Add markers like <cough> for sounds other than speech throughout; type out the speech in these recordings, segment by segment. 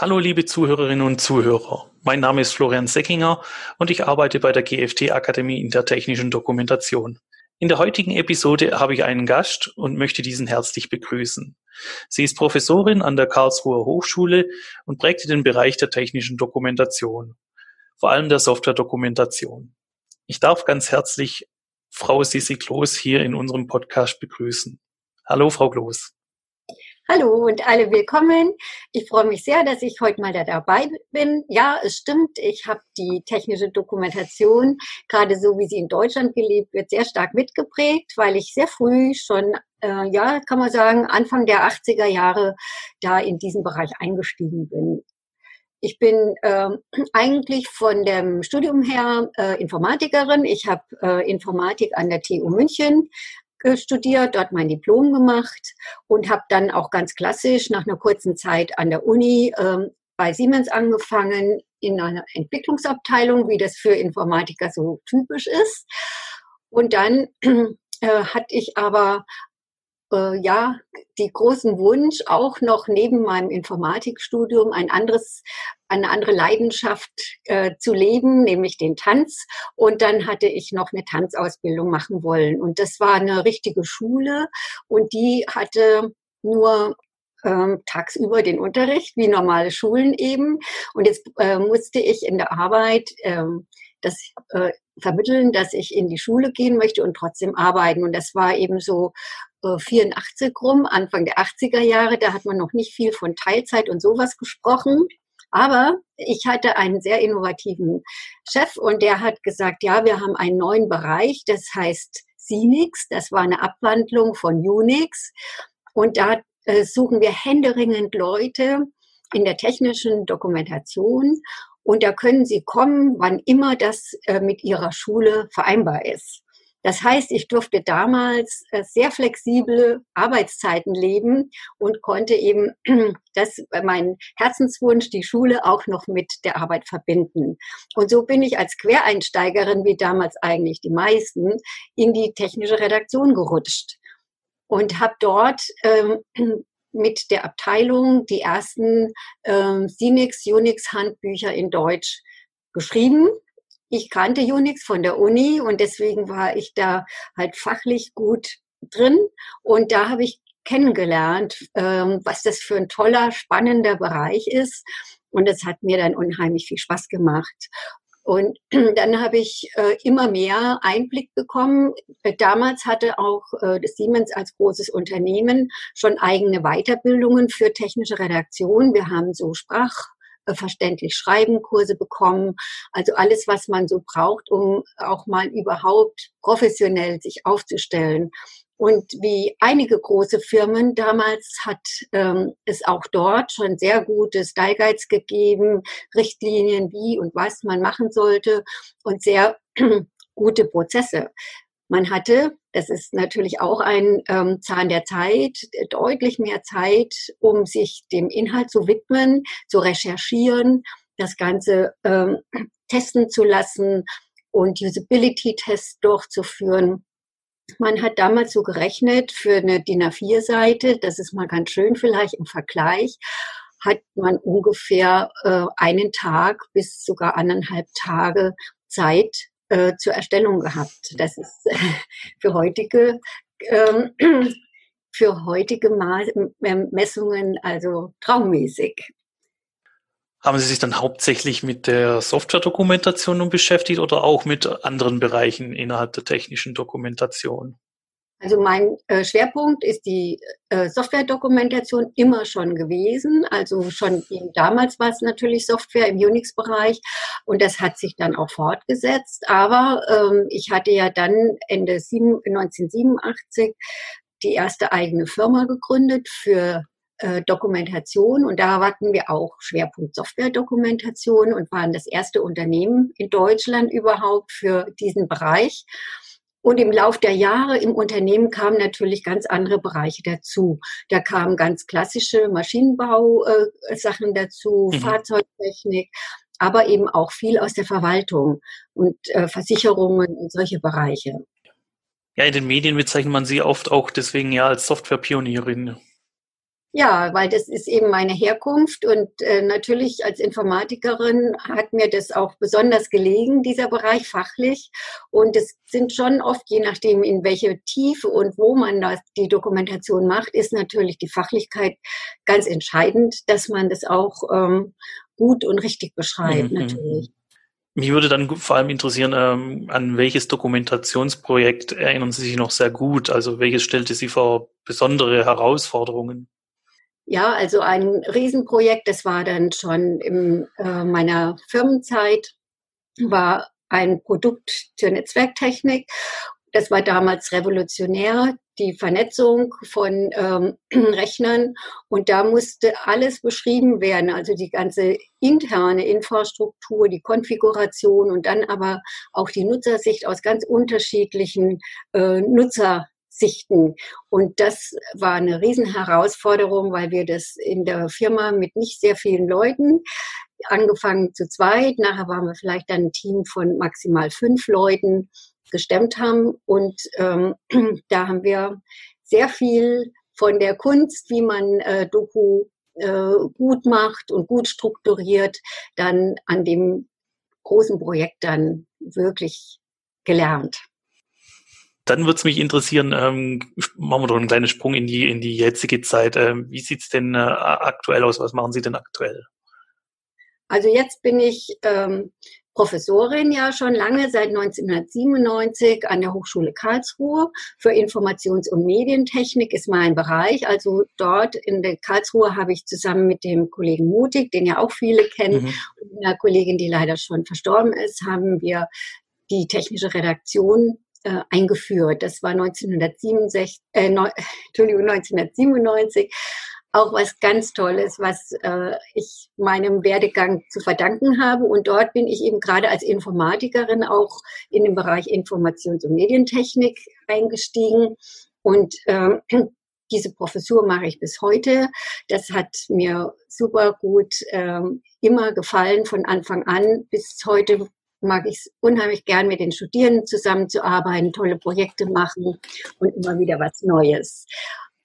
Hallo liebe Zuhörerinnen und Zuhörer. Mein Name ist Florian Seckinger und ich arbeite bei der GFT Akademie in der technischen Dokumentation. In der heutigen Episode habe ich einen Gast und möchte diesen herzlich begrüßen. Sie ist Professorin an der Karlsruher Hochschule und prägte den Bereich der technischen Dokumentation, vor allem der Software-Dokumentation. Ich darf ganz herzlich Frau Sissi Kloß hier in unserem Podcast begrüßen. Hallo, Frau Kloß. Hallo und alle willkommen. Ich freue mich sehr, dass ich heute mal da dabei bin. Ja, es stimmt, ich habe die technische Dokumentation, gerade so wie sie in Deutschland gelebt wird, sehr stark mitgeprägt, weil ich sehr früh schon, äh, ja, kann man sagen, Anfang der 80er Jahre da in diesen Bereich eingestiegen bin. Ich bin äh, eigentlich von dem Studium her äh, Informatikerin. Ich habe äh, Informatik an der TU München studiert, dort mein Diplom gemacht und habe dann auch ganz klassisch nach einer kurzen Zeit an der Uni ähm, bei Siemens angefangen in einer Entwicklungsabteilung, wie das für Informatiker so typisch ist. Und dann äh, hatte ich aber äh, ja die großen Wunsch, auch noch neben meinem Informatikstudium ein anderes, eine andere Leidenschaft äh, zu leben, nämlich den Tanz. Und dann hatte ich noch eine Tanzausbildung machen wollen. Und das war eine richtige Schule und die hatte nur ähm, tagsüber den Unterricht, wie normale Schulen eben. Und jetzt äh, musste ich in der Arbeit ähm, das äh, vermitteln, dass ich in die Schule gehen möchte und trotzdem arbeiten. Und das war eben so 84 äh, rum, Anfang der 80er Jahre. Da hat man noch nicht viel von Teilzeit und sowas gesprochen. Aber ich hatte einen sehr innovativen Chef und der hat gesagt, ja, wir haben einen neuen Bereich, das heißt Sinix. Das war eine Abwandlung von Unix. Und da äh, suchen wir händeringend Leute in der technischen Dokumentation. Und da können sie kommen, wann immer das äh, mit ihrer Schule vereinbar ist. Das heißt, ich durfte damals äh, sehr flexible Arbeitszeiten leben und konnte eben <clears throat> das, äh, mein Herzenswunsch, die Schule auch noch mit der Arbeit verbinden. Und so bin ich als Quereinsteigerin, wie damals eigentlich die meisten, in die technische Redaktion gerutscht und habe dort ähm, mit der Abteilung die ersten ähm, Sinix, Unix Handbücher in Deutsch geschrieben ich kannte Unix von der Uni und deswegen war ich da halt fachlich gut drin. Und da habe ich kennengelernt, ähm, was das für ein toller, spannender Bereich ist. Und es hat mir dann unheimlich viel Spaß gemacht. Und <clears throat> dann habe ich äh, immer mehr Einblick bekommen. Damals hatte auch äh, das Siemens als großes Unternehmen schon eigene Weiterbildungen für technische Redaktion. Wir haben so Sprach äh, verständlich schreiben Kurse bekommen. Also alles, was man so braucht, um auch mal überhaupt professionell sich aufzustellen. Und wie einige große Firmen damals hat ähm, es auch dort schon sehr gute Style Guides gegeben, Richtlinien, wie und was man machen sollte und sehr <clears throat> gute Prozesse. Man hatte, das ist natürlich auch ein ähm, Zahn der Zeit, deutlich mehr Zeit, um sich dem Inhalt zu widmen, zu recherchieren, das Ganze ähm, <clears throat> testen zu lassen und Usability-Tests durchzuführen. Man hat damals so gerechnet, für eine DIN A4-Seite, das ist mal ganz schön vielleicht im Vergleich, hat man ungefähr äh, einen Tag bis sogar anderthalb Tage Zeit, äh, zur Erstellung gehabt. Das ist äh, <laughs> für heutige ähm, <clears throat> für heutige Messungen also traummäßig. Haben Sie sich dann hauptsächlich mit der Software-Dokumentation beschäftigt oder auch mit anderen Bereichen innerhalb der technischen Dokumentation? Also mein äh, Schwerpunkt ist die äh, Software-Dokumentation immer schon gewesen. Also schon damals war es natürlich Software im Unix-Bereich und das hat sich dann auch fortgesetzt. Aber ähm, ich hatte ja dann Ende sieben, 1987 die erste eigene Firma gegründet für äh, Dokumentation und da hatten wir auch Schwerpunkt Software-Dokumentation und waren das erste Unternehmen in Deutschland überhaupt für diesen Bereich. Und im Lauf der Jahre im Unternehmen kamen natürlich ganz andere Bereiche dazu. Da kamen ganz klassische Maschinenbau-Sachen äh, dazu, mhm. Fahrzeugtechnik, aber eben auch viel aus der Verwaltung und äh, Versicherungen und solche Bereiche. Ja, in den Medien bezeichnet man sie oft auch deswegen ja als Softwarepionierin. Ja, weil das ist eben meine Herkunft und äh, natürlich als Informatikerin hat mir das auch besonders gelegen, dieser Bereich fachlich. Und es sind schon oft, je nachdem, in welche Tiefe und wo man das, die Dokumentation macht, ist natürlich die Fachlichkeit ganz entscheidend, dass man das auch ähm, gut und richtig beschreibt, mhm. natürlich. Mich würde dann vor allem interessieren, ähm, an welches Dokumentationsprojekt erinnern Sie sich noch sehr gut? Also welches stellte Sie vor besondere Herausforderungen? Ja, also ein Riesenprojekt, das war dann schon in äh, meiner Firmenzeit, war ein Produkt zur Netzwerktechnik. Das war damals revolutionär, die Vernetzung von ähm, <clears throat> Rechnern. Und da musste alles beschrieben werden, also die ganze interne Infrastruktur, die Konfiguration und dann aber auch die Nutzersicht aus ganz unterschiedlichen äh, Nutzer sichten. Und das war eine Riesenherausforderung, weil wir das in der Firma mit nicht sehr vielen Leuten angefangen zu zweit, nachher waren wir vielleicht dann ein Team von maximal fünf Leuten gestemmt haben. Und ähm, <clears throat> da haben wir sehr viel von der Kunst, wie man äh, Doku äh, gut macht und gut strukturiert, dann an dem großen Projekt dann wirklich gelernt. Dann würde es mich interessieren, ähm, machen wir doch einen kleinen Sprung in die, in die jetzige Zeit. Ähm, wie sieht's denn äh, aktuell aus? Was machen Sie denn aktuell? Also jetzt bin ich ähm, Professorin ja schon lange, seit 1997 an der Hochschule Karlsruhe. Für Informations- und Medientechnik ist mein Bereich. Also dort in der Karlsruhe habe ich zusammen mit dem Kollegen Mutig, den ja auch viele kennen, mhm. und einer Kollegin, die leider schon verstorben ist, haben wir die technische Redaktion äh, eingeführt. Das war 1967, äh, ne, <laughs> Entschuldigung, 1997 auch was ganz Tolles, was äh, ich meinem Werdegang zu verdanken habe. Und dort bin ich eben gerade als Informatikerin auch in den Bereich Informations- und Medientechnik eingestiegen. Und ähm, <clears throat> diese Professur mache ich bis heute. Das hat mir super gut ähm, immer gefallen von Anfang an bis heute mag ich es unheimlich gern, mit den Studierenden zusammenzuarbeiten, tolle Projekte machen und immer wieder was Neues.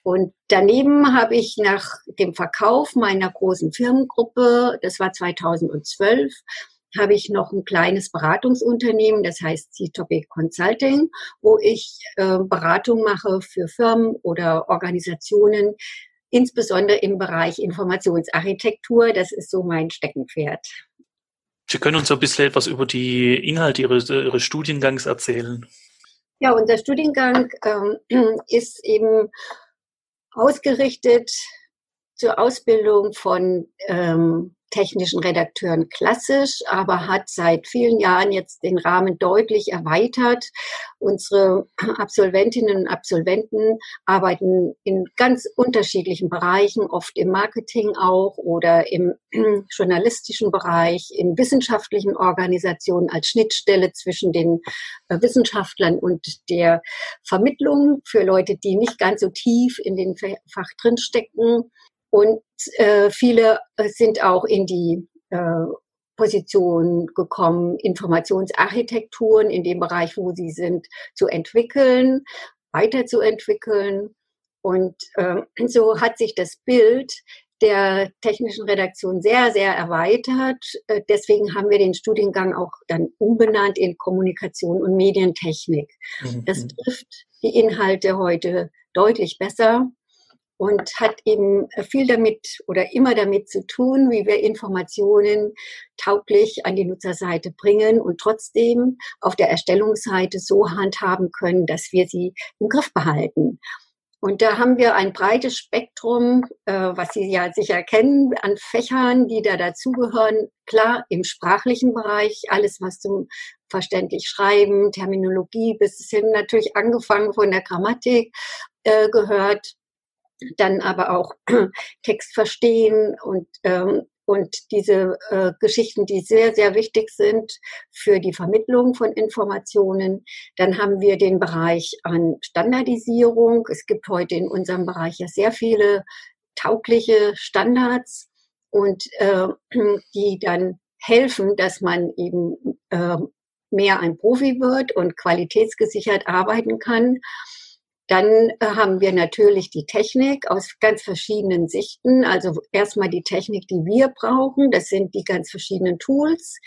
Und daneben habe ich nach dem Verkauf meiner großen Firmengruppe, das war 2012, habe ich noch ein kleines Beratungsunternehmen, das heißt C-Topic Consulting, wo ich äh, Beratung mache für Firmen oder Organisationen, insbesondere im Bereich Informationsarchitektur. Das ist so mein Steckenpferd. Sie können uns ein bisschen etwas über die Inhalte Ihres, Ihres Studiengangs erzählen. Ja, unser Studiengang ähm, <clears throat> ist eben ausgerichtet zur Ausbildung von ähm, technischen Redakteuren klassisch, aber hat seit vielen Jahren jetzt den Rahmen deutlich erweitert. Unsere Absolventinnen und Absolventen arbeiten in ganz unterschiedlichen Bereichen, oft im Marketing auch oder im <clears throat> journalistischen Bereich, in wissenschaftlichen Organisationen als Schnittstelle zwischen den äh, Wissenschaftlern und der Vermittlung für Leute, die nicht ganz so tief in den Fach drinstecken. Und äh, viele äh, sind auch in die äh, Position gekommen, Informationsarchitekturen in dem Bereich, wo sie sind, zu entwickeln, weiterzuentwickeln. Und äh, so hat sich das Bild der technischen Redaktion sehr, sehr erweitert. Äh, deswegen haben wir den Studiengang auch dann umbenannt in Kommunikation und Medientechnik. Mhm. Das trifft die Inhalte heute deutlich besser und hat eben viel damit oder immer damit zu tun, wie wir Informationen tauglich an die Nutzerseite bringen und trotzdem auf der Erstellungsseite so handhaben können, dass wir sie im Griff behalten. Und da haben wir ein breites Spektrum, äh, was Sie ja sicher kennen, an Fächern, die da dazugehören. Klar, im sprachlichen Bereich, alles, was zum verständlich Schreiben, Terminologie, bis hin natürlich angefangen von der Grammatik äh, gehört dann aber auch <clears throat> Text verstehen und ähm, und diese äh, Geschichten, die sehr, sehr wichtig sind für die Vermittlung von Informationen. Dann haben wir den Bereich an Standardisierung. Es gibt heute in unserem Bereich ja sehr viele taugliche Standards und äh, <clears throat> die dann helfen, dass man eben äh, mehr ein Profi wird und qualitätsgesichert arbeiten kann. Dann äh, haben wir natürlich die Technik aus ganz verschiedenen Sichten. Also erstmal die Technik, die wir brauchen. Das sind die ganz verschiedenen Tools.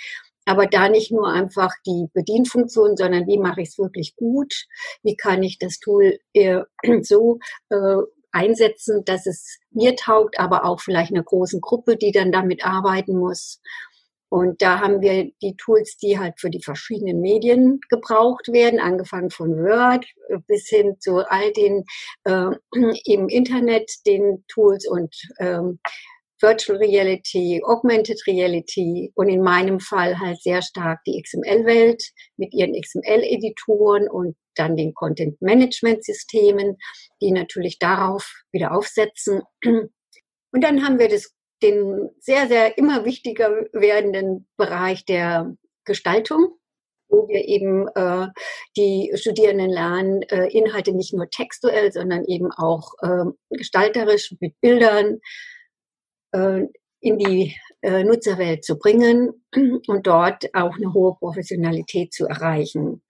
Aber da nicht nur einfach die Bedienfunktion, sondern wie mache ich es wirklich gut? Wie kann ich das Tool äh, <clears throat> so äh, einsetzen, dass es mir taugt, aber auch vielleicht einer großen Gruppe, die dann damit arbeiten muss. Und da haben wir die Tools, die halt für die verschiedenen Medien gebraucht werden, angefangen von Word bis hin zu all den äh, im Internet, den Tools und ähm, Virtual Reality, Augmented Reality und in meinem Fall halt sehr stark die XML-Welt mit ihren XML-Editoren und dann den Content-Management-Systemen, die natürlich darauf wieder aufsetzen. Und dann haben wir das den sehr, sehr immer wichtiger werdenden Bereich der Gestaltung, wo wir eben äh, die Studierenden lernen, äh, Inhalte nicht nur textuell, sondern eben auch äh, gestalterisch mit Bildern äh, in die äh, Nutzerwelt zu bringen und dort auch eine hohe Professionalität zu erreichen.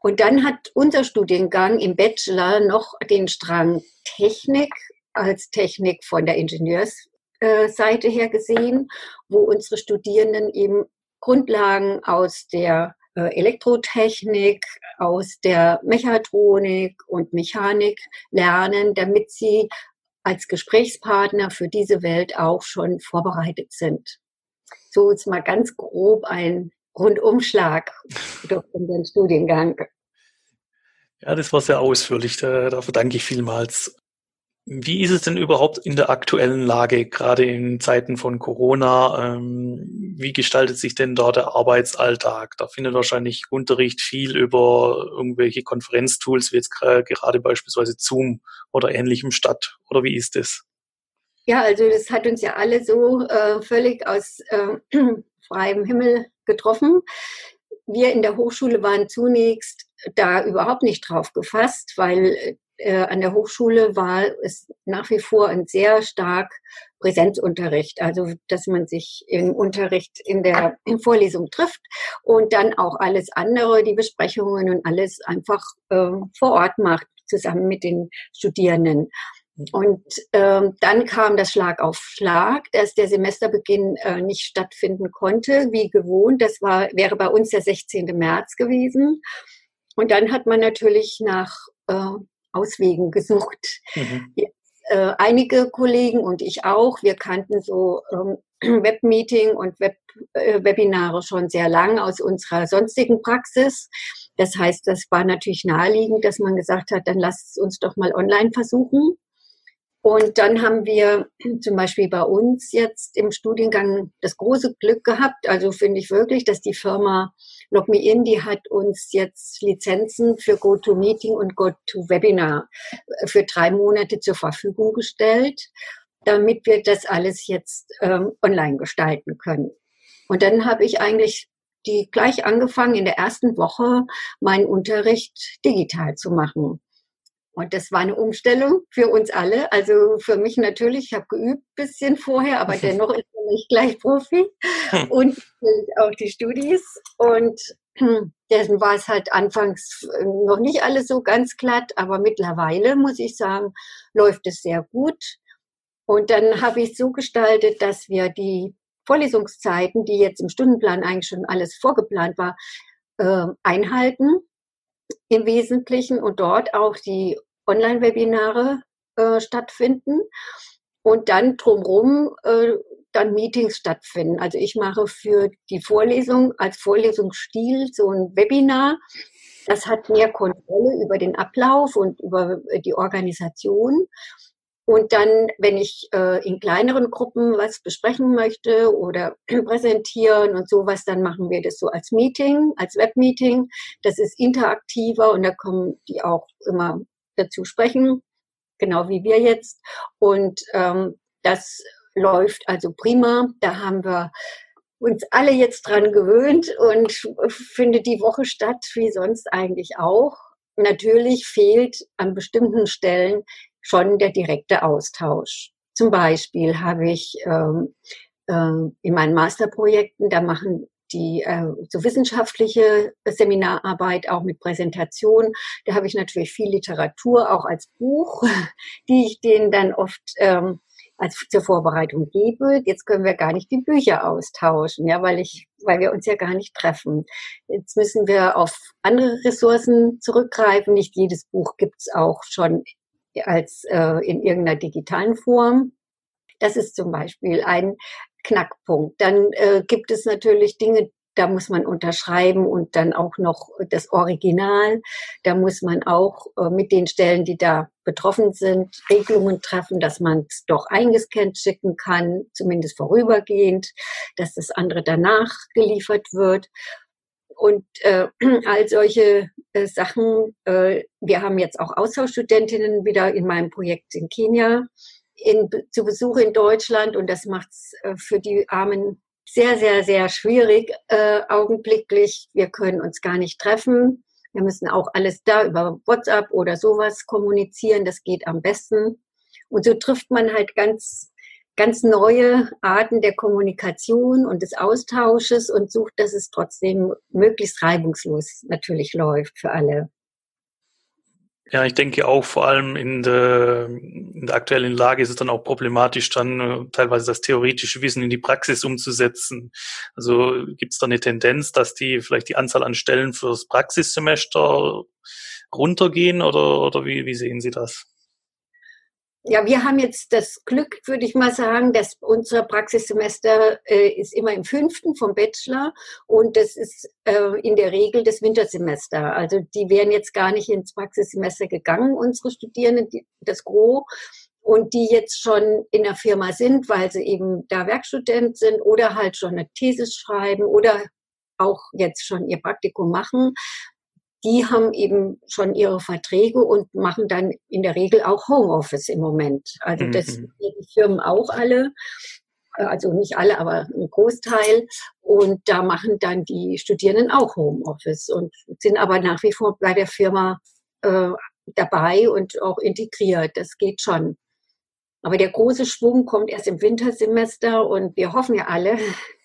Und dann hat unser Studiengang im Bachelor noch den Strang Technik als Technik von der Ingenieurs Seite her gesehen, wo unsere Studierenden eben Grundlagen aus der äh, Elektrotechnik, aus der Mechatronik und Mechanik lernen, damit sie als Gesprächspartner für diese Welt auch schon vorbereitet sind. So ist mal ganz grob ein Rundumschlag <laughs> durch unseren Studiengang. Ja, das war sehr ausführlich. Dafür danke ich vielmals. Wie ist es denn überhaupt in der aktuellen Lage, gerade in Zeiten von Corona? Ähm, wie gestaltet sich denn dort der Arbeitsalltag? Da findet wahrscheinlich Unterricht viel über irgendwelche Konferenztools, wie jetzt gerade beispielsweise Zoom oder ähnlichem statt. Oder wie ist es? Ja, also das hat uns ja alle so äh, völlig aus äh, <clears throat> freiem Himmel getroffen. Wir in der Hochschule waren zunächst da überhaupt nicht drauf gefasst, weil äh, an der Hochschule war es nach wie vor ein sehr stark Präsenzunterricht, also dass man sich im Unterricht in der in Vorlesung trifft und dann auch alles andere, die Besprechungen und alles einfach äh, vor Ort macht, zusammen mit den Studierenden. Und ähm, dann kam das Schlag auf Schlag, dass der Semesterbeginn äh, nicht stattfinden konnte, wie gewohnt. Das war, wäre bei uns der 16. März gewesen. Und dann hat man natürlich nach äh, Auswegen gesucht. Mhm. Äh, einige Kollegen und ich auch, wir kannten so ähm, <clears throat> Webmeeting und Web, äh, Webinare schon sehr lang aus unserer sonstigen Praxis. Das heißt, das war natürlich naheliegend, dass man gesagt hat, dann lasst es uns doch mal online versuchen. Und dann haben wir <clears throat> zum Beispiel bei uns jetzt im Studiengang das große Glück gehabt. Also finde ich wirklich, dass die Firma LogMeIn, die hat uns jetzt Lizenzen für GoToMeeting und GoToWebinar für drei Monate zur Verfügung gestellt, damit wir das alles jetzt ähm, online gestalten können. Und dann habe ich eigentlich die gleich angefangen, in der ersten Woche meinen Unterricht digital zu machen. Und das war eine Umstellung für uns alle. Also für mich natürlich, ich habe geübt bisschen vorher, aber <laughs> dennoch ist er nicht gleich Profi. Hm. Und auch die Studis. Und <clears throat> dessen war es halt anfangs noch nicht alles so ganz glatt, aber mittlerweile muss ich sagen, läuft es sehr gut. Und dann habe ich es so gestaltet, dass wir die Vorlesungszeiten, die jetzt im Stundenplan eigentlich schon alles vorgeplant war, äh, einhalten im Wesentlichen und dort auch die Online-Webinare äh, stattfinden und dann drumherum äh, dann Meetings stattfinden. Also ich mache für die Vorlesung als Vorlesungsstil so ein Webinar. Das hat mehr Kontrolle über den Ablauf und über die Organisation. Und dann, wenn ich äh, in kleineren Gruppen was besprechen möchte oder <clears throat> präsentieren und sowas, dann machen wir das so als Meeting, als Webmeeting. Das ist interaktiver und da kommen die auch immer dazu sprechen, genau wie wir jetzt. Und ähm, das läuft also prima. Da haben wir uns alle jetzt dran gewöhnt und <laughs> findet die Woche statt, wie sonst eigentlich auch. Natürlich fehlt an bestimmten Stellen schon der direkte Austausch. Zum Beispiel habe ich ähm, äh, in meinen Masterprojekten, da machen die äh, so wissenschaftliche Seminararbeit auch mit Präsentation. Da habe ich natürlich viel Literatur auch als Buch, <laughs> die ich denen dann oft ähm, als zur Vorbereitung gebe. Jetzt können wir gar nicht die Bücher austauschen, ja, weil ich, weil wir uns ja gar nicht treffen. Jetzt müssen wir auf andere Ressourcen zurückgreifen. Nicht jedes Buch gibt's auch schon als äh, in irgendeiner digitalen Form. Das ist zum Beispiel ein Knackpunkt. Dann äh, gibt es natürlich Dinge, da muss man unterschreiben und dann auch noch das Original. Da muss man auch äh, mit den Stellen, die da betroffen sind, Regelungen treffen, dass man es doch eingescannt schicken kann, zumindest vorübergehend, dass das andere danach geliefert wird. Und äh, <clears throat> all solche äh, Sachen. Äh, wir haben jetzt auch Austauschstudentinnen wieder in meinem Projekt in Kenia in, zu Besuch in Deutschland und das macht es äh, für die armen sehr, sehr, sehr schwierig äh, augenblicklich. Wir können uns gar nicht treffen. Wir müssen auch alles da über WhatsApp oder sowas kommunizieren. Das geht am besten. Und so trifft man halt ganz, ganz neue Arten der Kommunikation und des Austausches und sucht, dass es trotzdem möglichst reibungslos natürlich läuft für alle. Ja, ich denke auch vor allem in der, in der aktuellen Lage ist es dann auch problematisch, dann äh, teilweise das theoretische Wissen in die Praxis umzusetzen. Also gibt es da eine Tendenz, dass die vielleicht die Anzahl an Stellen fürs Praxissemester runtergehen oder, oder wie, wie sehen Sie das? Ja, wir haben jetzt das Glück, würde ich mal sagen, dass unser Praxissemester äh, ist immer im fünften vom Bachelor und das ist äh, in der Regel das Wintersemester. Also die wären jetzt gar nicht ins Praxissemester gegangen, unsere Studierenden, die, das Gros. Und die jetzt schon in der Firma sind, weil sie eben da Werkstudent sind oder halt schon eine Thesis schreiben oder auch jetzt schon ihr Praktikum machen, die haben eben schon ihre Verträge und machen dann in der Regel auch Homeoffice im Moment. Also das mhm. die Firmen auch alle, äh, also nicht alle, aber ein Großteil. Und da machen dann die Studierenden auch Homeoffice und sind aber nach wie vor bei der Firma äh, dabei und auch integriert. Das geht schon. Aber der große Schwung kommt erst im Wintersemester und wir hoffen ja alle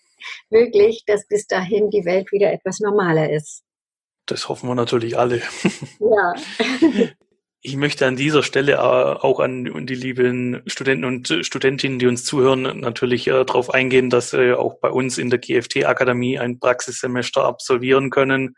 <laughs> wirklich, dass bis dahin die Welt wieder etwas normaler ist. Das hoffen wir natürlich alle. <laughs> Ja. Ich möchte an dieser Stelle äh, auch an die lieben Studenten und Studentinnen, die uns zuhören, natürlich äh, darauf eingehen, dass sie auch bei uns in der GFT-Akademie ein Praxissemester absolvieren können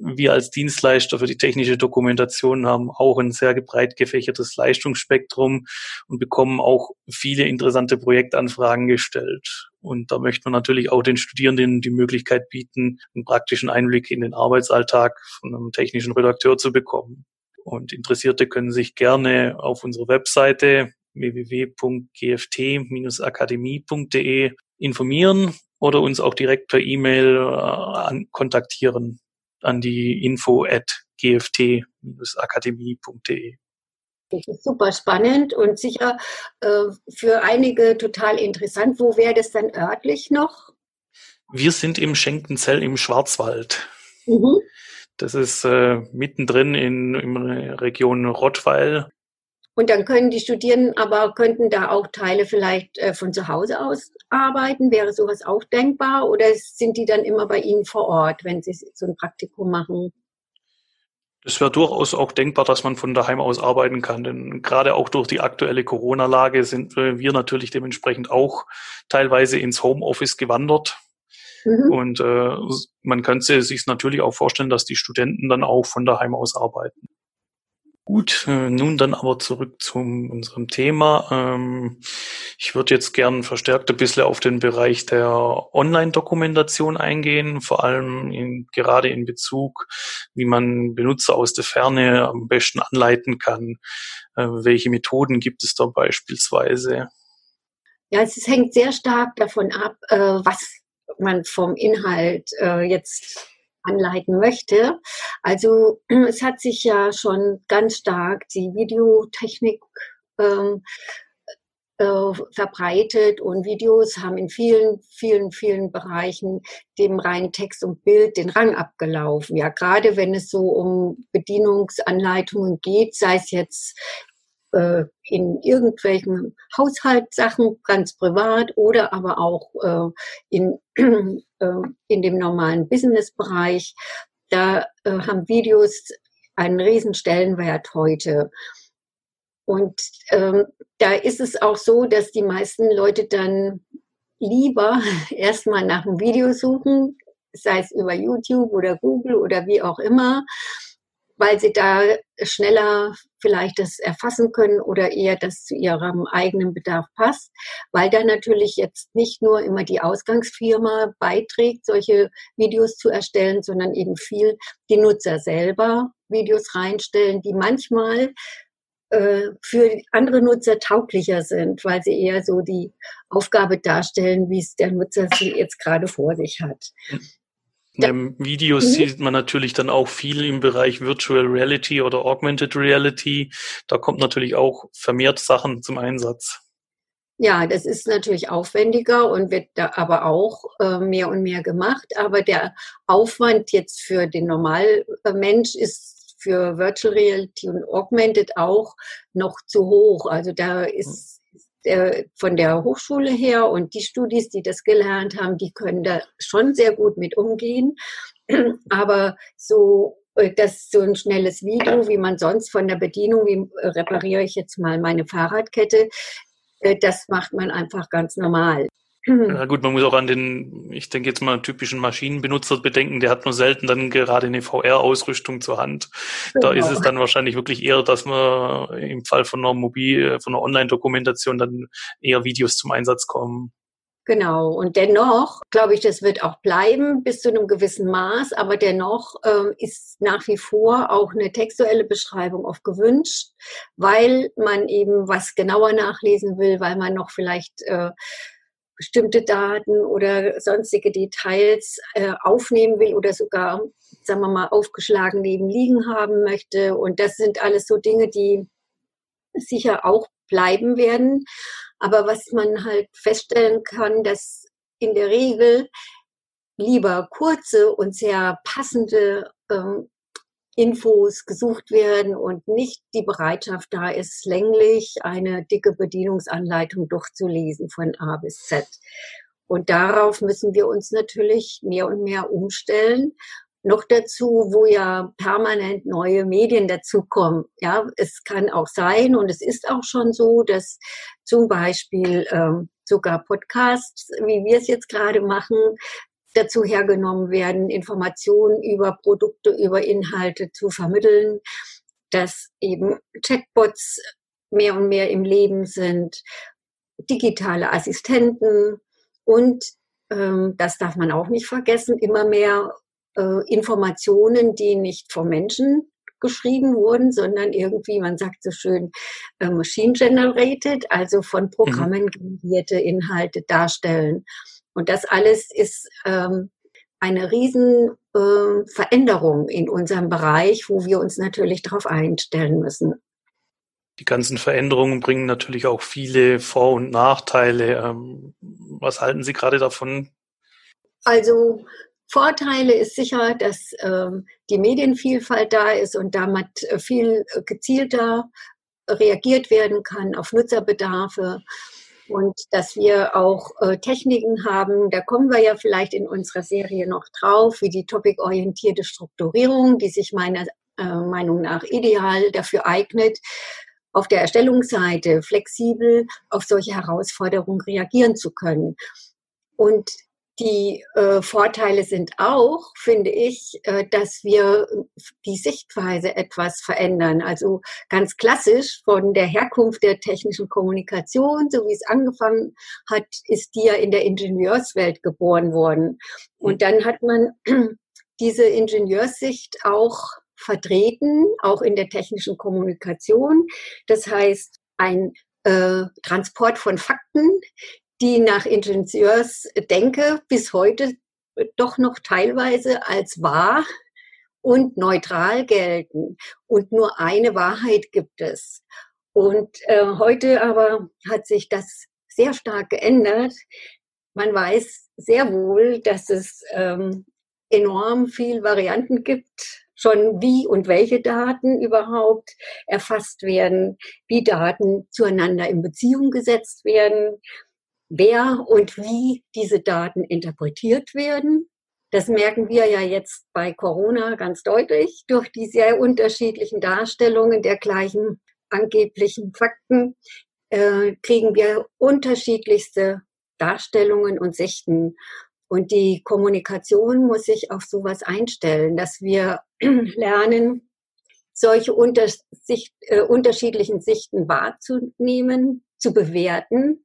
wir als Dienstleister für die technische Dokumentation haben auch ein sehr breit gefächertes Leistungsspektrum und bekommen auch viele interessante Projektanfragen gestellt. Und da möchten wir natürlich auch den Studierenden die Möglichkeit bieten, einen praktischen Einblick in den Arbeitsalltag von einem technischen Redakteur zu bekommen. Und Interessierte können sich gerne auf unserer Webseite www.gft-akademie.de informieren oder uns auch direkt per E-Mail äh, kontaktieren an die info at gft-akademie.de. Das ist super spannend und sicher äh, für einige total interessant. Wo wäre das dann örtlich noch? Wir sind im Schenkenzell im Schwarzwald. Mhm. Das ist äh, mittendrin in, in der Region Rottweil. Und dann können die Studierenden aber, könnten da auch Teile vielleicht äh, von zu Hause aus arbeiten? Wäre sowas auch denkbar? Oder sind die dann immer bei Ihnen vor Ort, wenn Sie so ein Praktikum machen? Es wäre durchaus auch denkbar, dass man von daheim aus arbeiten kann. Denn gerade auch durch die aktuelle Corona-Lage sind wir natürlich dementsprechend auch teilweise ins Homeoffice gewandert. Mhm. Und äh, man könnte sich natürlich auch vorstellen, dass die Studenten dann auch von daheim aus arbeiten. Gut, äh, nun dann aber zurück zu unserem Thema. Ähm, ich würde jetzt gern verstärkt ein bisschen auf den Bereich der Online-Dokumentation eingehen, vor allem in, gerade in Bezug, wie man Benutzer aus der Ferne am besten anleiten kann. Äh, welche Methoden gibt es da beispielsweise? Ja, es hängt sehr stark davon ab, äh, was man vom Inhalt jetzt anleiten möchte. Also <clears throat> es hat sich ja schon ganz stark die Videotechnik ähm, äh, verbreitet und Videos haben in vielen, vielen, vielen Bereichen dem reinen Text und Bild den Rang abgelaufen. Ja, gerade wenn es so um Bedienungsanleitungen geht, sei es jetzt äh, in irgendwelchen Haushaltssachen, ganz privat oder aber auch äh, in, <clears throat> äh, in dem normalen Businessbereich. Da äh, haben Videos einen riesen Stellenwert heute. Und ähm, da ist es auch so, dass die meisten Leute dann lieber <laughs> erstmal nach einem Video suchen, sei es über YouTube oder Google oder wie auch immer, weil sie da schneller vielleicht das erfassen können oder eher das zu ihrem eigenen Bedarf passt, weil da natürlich jetzt nicht nur immer die Ausgangsfirma beiträgt, solche Videos zu erstellen, sondern eben viel die Nutzer selber Videos reinstellen, die manchmal äh, für andere Nutzer tauglicher sind, weil sie eher so die Aufgabe darstellen, wie es der Nutzer sie jetzt gerade vor sich hat. In den Videos mhm. sieht man natürlich dann auch viel im Bereich Virtual Reality oder Augmented Reality. Da kommt natürlich auch vermehrt Sachen zum Einsatz. Ja, das ist natürlich aufwendiger und wird da aber auch äh, mehr und mehr gemacht. Aber der Aufwand jetzt für den Normalmensch ist für Virtual Reality und Augmented auch noch zu hoch. Also da ist der, von der Hochschule her und die Studis, die das gelernt haben, die können da schon sehr gut mit umgehen. <clears throat> Aber so äh, das so ein schnelles Video, wie man sonst von der Bedienung, wie äh, repariere ich jetzt mal meine Fahrradkette, äh, das macht man einfach ganz normal. Ja <clears throat> gut, man muss auch an den, ich denke jetzt mal, typischen Maschinenbenutzer bedenken, der hat nur selten dann gerade eine VR-Ausrüstung zur Hand. Genau. Da ist es dann wahrscheinlich wirklich eher, dass man im Fall von einer Mobil, von einer Online-Dokumentation dann eher Videos zum Einsatz kommen. Genau. Und dennoch, glaube ich, das wird auch bleiben bis zu einem gewissen Maß, aber dennoch ähm, ist nach wie vor auch eine textuelle Beschreibung oft gewünscht, weil man eben was genauer nachlesen will, weil man noch vielleicht äh, bestimmte Daten oder sonstige Details äh, aufnehmen will oder sogar, sagen wir mal, aufgeschlagen neben liegen haben möchte. Und das sind alles so Dinge, die sicher auch bleiben werden. Aber was man halt feststellen kann, dass in der Regel lieber kurze und sehr passende ähm, Infos gesucht werden und nicht die Bereitschaft da ist, länglich eine dicke Bedienungsanleitung durchzulesen von A bis Z. Und darauf müssen wir uns natürlich mehr und mehr umstellen. Noch dazu, wo ja permanent neue Medien dazukommen. Ja, es kann auch sein und es ist auch schon so, dass zum Beispiel ähm, sogar Podcasts, wie wir es jetzt gerade machen, dazu hergenommen werden, Informationen über Produkte, über Inhalte zu vermitteln, dass eben Chatbots mehr und mehr im Leben sind, digitale Assistenten und ähm, das darf man auch nicht vergessen, immer mehr äh, Informationen, die nicht vom Menschen geschrieben wurden, sondern irgendwie, man sagt so schön, äh, machine generated, also von mhm. Programmen generierte Inhalte darstellen. Und das alles ist ähm, eine riesen äh, Veränderung in unserem Bereich, wo wir uns natürlich darauf einstellen müssen. Die ganzen Veränderungen bringen natürlich auch viele Vor- und Nachteile. Ähm, was halten Sie gerade davon? Also Vorteile ist sicher, dass ähm, die Medienvielfalt da ist und damit äh, viel gezielter reagiert werden kann auf Nutzerbedarfe und dass wir auch äh, Techniken haben, da kommen wir ja vielleicht in unserer Serie noch drauf, wie die topicorientierte Strukturierung, die sich meiner äh, Meinung nach ideal dafür eignet, auf der Erstellungsseite flexibel auf solche Herausforderungen reagieren zu können. Und die äh, Vorteile sind auch, finde ich, äh, dass wir die Sichtweise etwas verändern. Also ganz klassisch von der Herkunft der technischen Kommunikation, so wie es angefangen hat, ist die ja in der Ingenieurswelt geboren worden. Und dann hat man <clears throat> diese Ingenieurssicht auch vertreten, auch in der technischen Kommunikation. Das heißt, ein äh, Transport von Fakten, die nach Ingenieursdenke bis heute doch noch teilweise als wahr und neutral gelten. Und nur eine Wahrheit gibt es. Und äh, heute aber hat sich das sehr stark geändert. Man weiß sehr wohl, dass es ähm, enorm viel Varianten gibt schon, wie und welche Daten überhaupt erfasst werden, wie Daten zueinander in Beziehung gesetzt werden, wer und wie diese Daten interpretiert werden. Das merken wir ja jetzt bei Corona ganz deutlich durch die sehr unterschiedlichen Darstellungen der gleichen angeblichen Fakten äh, kriegen wir unterschiedlichste Darstellungen und Sichten. Und die Kommunikation muss sich auf sowas einstellen, dass wir <clears throat> lernen, solche äh, unterschiedlichen Sichten wahrzunehmen, zu bewerten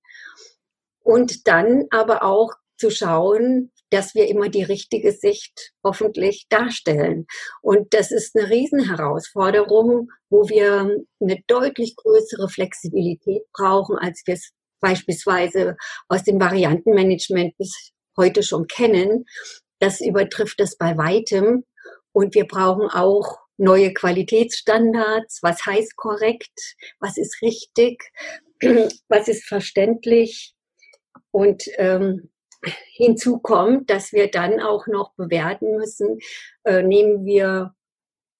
und dann aber auch zu schauen, dass wir immer die richtige Sicht hoffentlich darstellen. Und das ist eine Riesenherausforderung, wo wir eine deutlich größere Flexibilität brauchen, als wir es beispielsweise aus dem Variantenmanagement bis heute schon kennen. Das übertrifft das bei weitem. Und wir brauchen auch neue Qualitätsstandards. Was heißt korrekt? Was ist richtig? Was ist verständlich? Und ähm, Hinzu kommt, dass wir dann auch noch bewerten müssen, äh, nehmen wir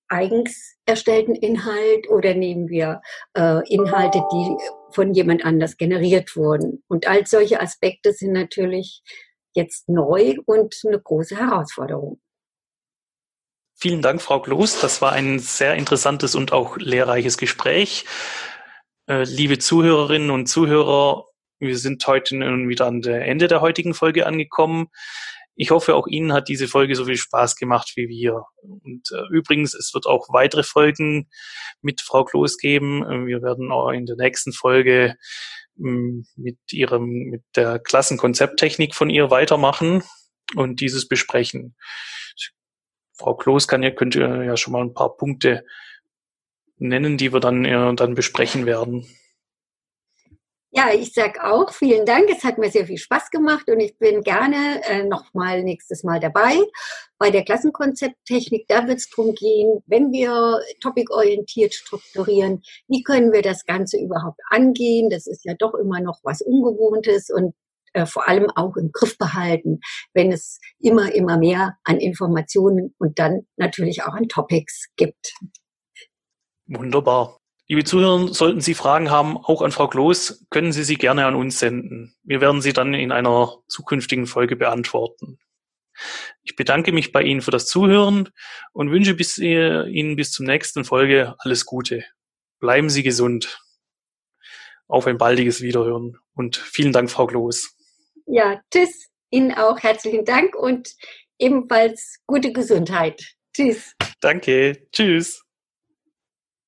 eigens erstellten Inhalt oder nehmen wir äh, Inhalte, die von jemand anders generiert wurden. Und all solche Aspekte sind natürlich jetzt neu und eine große Herausforderung. Vielen Dank, Frau Kloß. Das war ein sehr interessantes und auch lehrreiches Gespräch. Äh, liebe Zuhörerinnen und Zuhörer, wir sind heute wieder an der Ende der heutigen Folge angekommen. Ich hoffe, auch Ihnen hat diese Folge so viel Spaß gemacht wie wir. Und äh, übrigens, es wird auch weitere Folgen mit Frau Kloß geben. Wir werden auch in der nächsten Folge ähm, mit ihrem, mit der Klassenkonzepttechnik von ihr weitermachen und dieses besprechen. Frau Kloß kann ja, könnte ja schon mal ein paar Punkte nennen, die wir dann, äh, dann besprechen werden. Ja, ich sag auch vielen Dank. Es hat mir sehr viel Spaß gemacht und ich bin gerne äh, noch mal nächstes Mal dabei. Bei der Klassenkonzepttechnik, da wird es darum gehen, wenn wir topicorientiert strukturieren, wie können wir das Ganze überhaupt angehen? Das ist ja doch immer noch was Ungewohntes und äh, vor allem auch im Griff behalten, wenn es immer, immer mehr an Informationen und dann natürlich auch an Topics gibt. Wunderbar. Liebe Zuhörer, sollten Sie Fragen haben, auch an Frau Kloß, können Sie sie gerne an uns senden. Wir werden sie dann in einer zukünftigen Folge beantworten. Ich bedanke mich bei Ihnen für das Zuhören und wünsche bis, äh, Ihnen bis zum nächsten Folge alles Gute. Bleiben Sie gesund. Auf ein baldiges Wiederhören und vielen Dank, Frau Kloß. Ja, tschüss. Ihnen auch herzlichen Dank und ebenfalls gute Gesundheit. Tschüss. Danke. Tschüss.